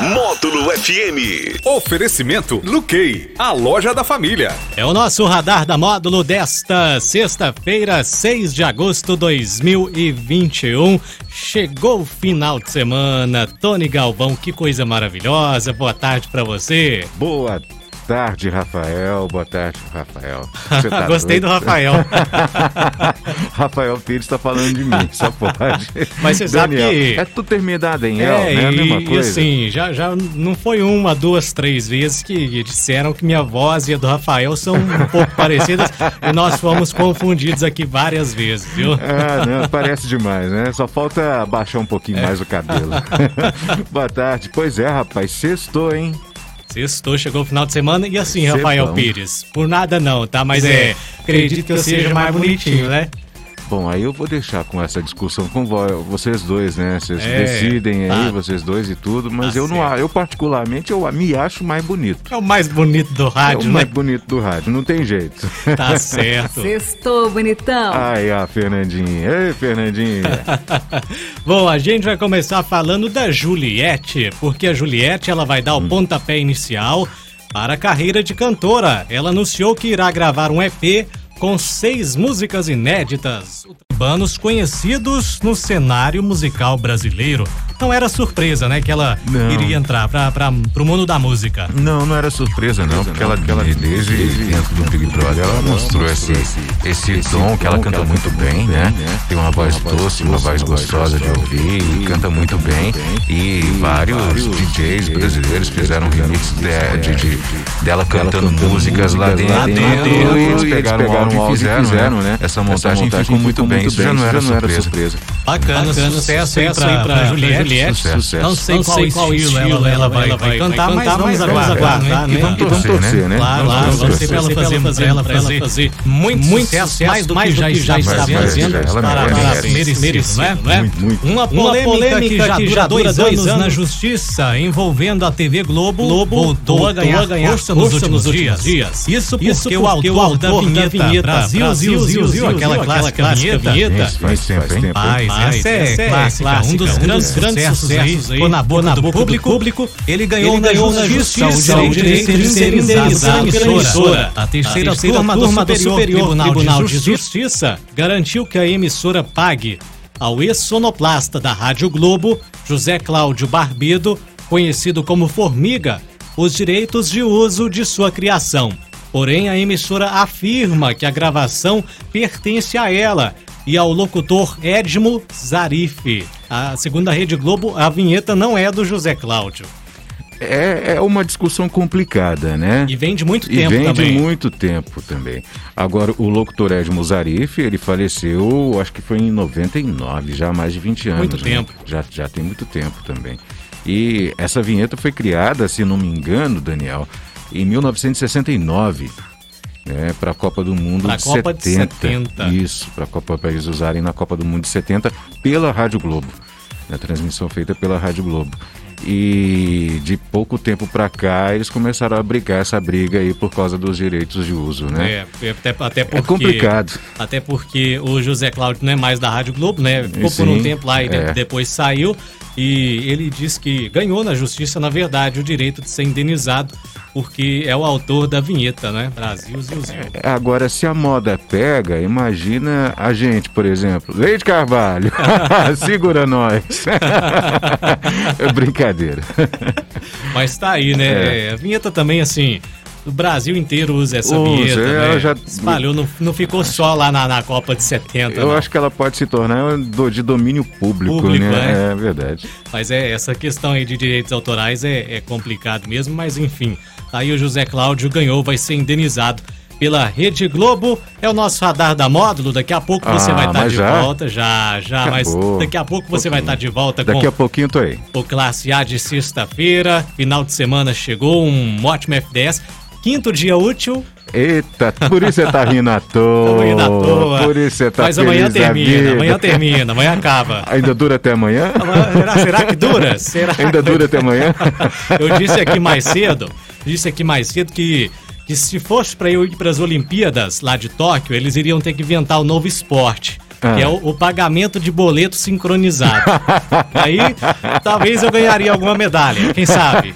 Módulo FM. Oferecimento Luquei, a loja da família. É o nosso radar da módulo desta sexta-feira, 6 de agosto de 2021. Chegou o final de semana. Tony Galvão, que coisa maravilhosa. Boa tarde para você. Boa tarde, Rafael. Boa tarde, Rafael. Tá Gostei doido? do Rafael. Rafael Pires está falando de mim, só pode. Mas você sabe que. É tudo terminado em El, é, né? A mesma coisa. E assim, já, já não foi uma, duas, três vezes que disseram que minha voz e a do Rafael são um pouco parecidas e nós fomos confundidos aqui várias vezes, viu? Ah, não, parece demais, né? Só falta baixar um pouquinho é. mais o cabelo. Boa tarde. Pois é, rapaz, sextou, hein? Sextou, chegou o final de semana e assim, Rafael Pires, por nada não, tá? Mas é, acredito que eu seja mais bonitinho, né? Bom, aí eu vou deixar com essa discussão com vocês dois, né? Vocês é, decidem aí, tá. vocês dois e tudo, mas tá eu certo. não, eu particularmente eu me acho mais bonito. É o mais bonito do rádio, é o né? mais bonito do rádio, não tem jeito. Tá certo. Sextou, bonitão. Ai, a Fernandinha. Ei, Fernandinha. Bom, a gente vai começar falando da Juliette, porque a Juliette ela vai dar o hum. pontapé inicial para a carreira de cantora. Ela anunciou que irá gravar um EP com seis músicas inéditas urbanos conhecidos no cenário musical brasileiro. Não era surpresa, né, que ela não. iria entrar para o mundo da música. Não, não era surpresa não, porque ela, ela desde dentro do Big Brother, ela mostrou esse, esse tom que ela canta muito bem, né? Tem uma voz doce, uma voz gostosa de ouvir, e canta muito bem. E vários DJs brasileiros fizeram remix de, de, de, dela cantando músicas lá dentro, e eles pegaram o áudio e fizeram, né? Essa montagem ficou muito bem isso já não era, surpresa. Bacana, sucesso, aí pra, pra, pra Juliette. Juliette. Sucesso. Não sei, não qual, sei qual estilo, estilo ela, vai, ela vai, cantar, mas vamos aguardar, né? E vamos torcer, né? Claro, claro, vamos torcer pra ela fazer, pra ela fazer, fazer muito, muito sucesso, mais do que já está fazendo. Parabéns, merecido, não é? Uma polêmica que já dura dois anos na justiça envolvendo a TV Globo voltou a ganhar força nos últimos dias. Isso porque o autor da vinheta Brasil, Zil, Zil, Zil, aquela clássica vinheta. Faz tempo, hein? Essa é, é clássica, um dos grandes, grandes sucessos aí. Ficou na boca, do, público, público. Ele ganhou, ele ganhou na justiça o direito de ser indenizado pela emissora. A terceira turma do Superior Tribunal de Justiça garantiu que a emissora pague ao ex-sonoplasta da Rádio Globo, José Cláudio Barbido, conhecido como Formiga, os direitos de uso de sua criação. Porém, a emissora afirma que a gravação pertence a ela e ao locutor Edmo Zarif. A segunda Rede Globo, a vinheta não é do José Cláudio. É, é uma discussão complicada, né? E vem de muito tempo e vem também. de muito tempo também. Agora, o locutor Edmo Zarif, ele faleceu, acho que foi em 99, já há mais de 20 anos. Muito né? tempo. Já, já tem muito tempo também. E essa vinheta foi criada, se não me engano, Daniel, em 1969, né, para a Copa do Mundo pra de Copa 70. De 70. Isso, para a Copa para eles usarem na Copa do Mundo de 70 pela Rádio Globo. Na transmissão feita pela Rádio Globo. E de pouco tempo para cá eles começaram a brigar essa briga aí por causa dos direitos de uso, né? É, até, até porque, é complicado. Até porque o José Cláudio não é mais da Rádio Globo, né? Ficou Sim, por um tempo lá e é. depois saiu. E ele diz que ganhou na justiça, na verdade, o direito de ser indenizado, porque é o autor da vinheta, né? Brasil, Zil, Zil. É, agora, se a moda pega, imagina a gente, por exemplo. Leite Carvalho, segura nós. é brincadeira. Mas tá aí, né? É. A vinheta também, assim, o Brasil inteiro usa essa usa, vinheta, né? já espalhou, não, não ficou só lá na, na Copa de 70. Eu não. acho que ela pode se tornar de domínio público, Público, né? né? É verdade. Mas é essa questão aí de direitos autorais é, é complicado mesmo, mas enfim. Aí o José Cláudio ganhou, vai ser indenizado pela Rede Globo. É o nosso radar da módulo. Daqui a pouco você Ah, vai estar mas de já? volta. Já, já, mas Acabou. daqui a pouco você vai estar de volta Daqui com a pouquinho tô aí. o Classe A de sexta-feira. Final de semana chegou, um ótimo F10. Quinto dia útil. Eita, por isso você tá rindo à toa. rindo à toa. Por isso você tá Mas amanhã termina, amanhã termina, amanhã acaba. Ainda dura até amanhã? Será, será que dura? Será Ainda dura até amanhã? Eu disse aqui mais cedo, disse aqui mais cedo que que se fosse para eu ir para as Olimpíadas lá de Tóquio, eles iriam ter que inventar o um novo esporte. Ah. Que é o, o, pagamento de boleto sincronizado. Aí talvez eu ganharia alguma medalha, quem sabe?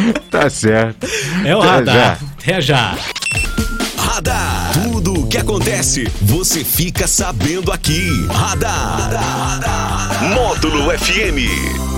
tá certo. É o Até radar. Já. Até já. Radar. Tudo o que acontece, você fica sabendo aqui. Radar. radar, radar. Módulo FM.